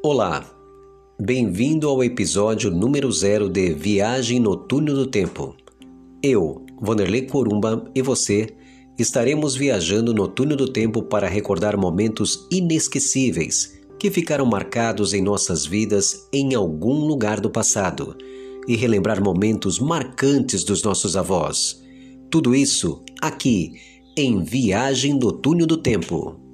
Olá, bem-vindo ao episódio número zero de Viagem no Túnel do Tempo. Eu, Vanderlei Corumba e você estaremos viajando no túnel do tempo para recordar momentos inesquecíveis que ficaram marcados em nossas vidas em algum lugar do passado e relembrar momentos marcantes dos nossos avós. Tudo isso aqui em Viagem no Túnel do Tempo.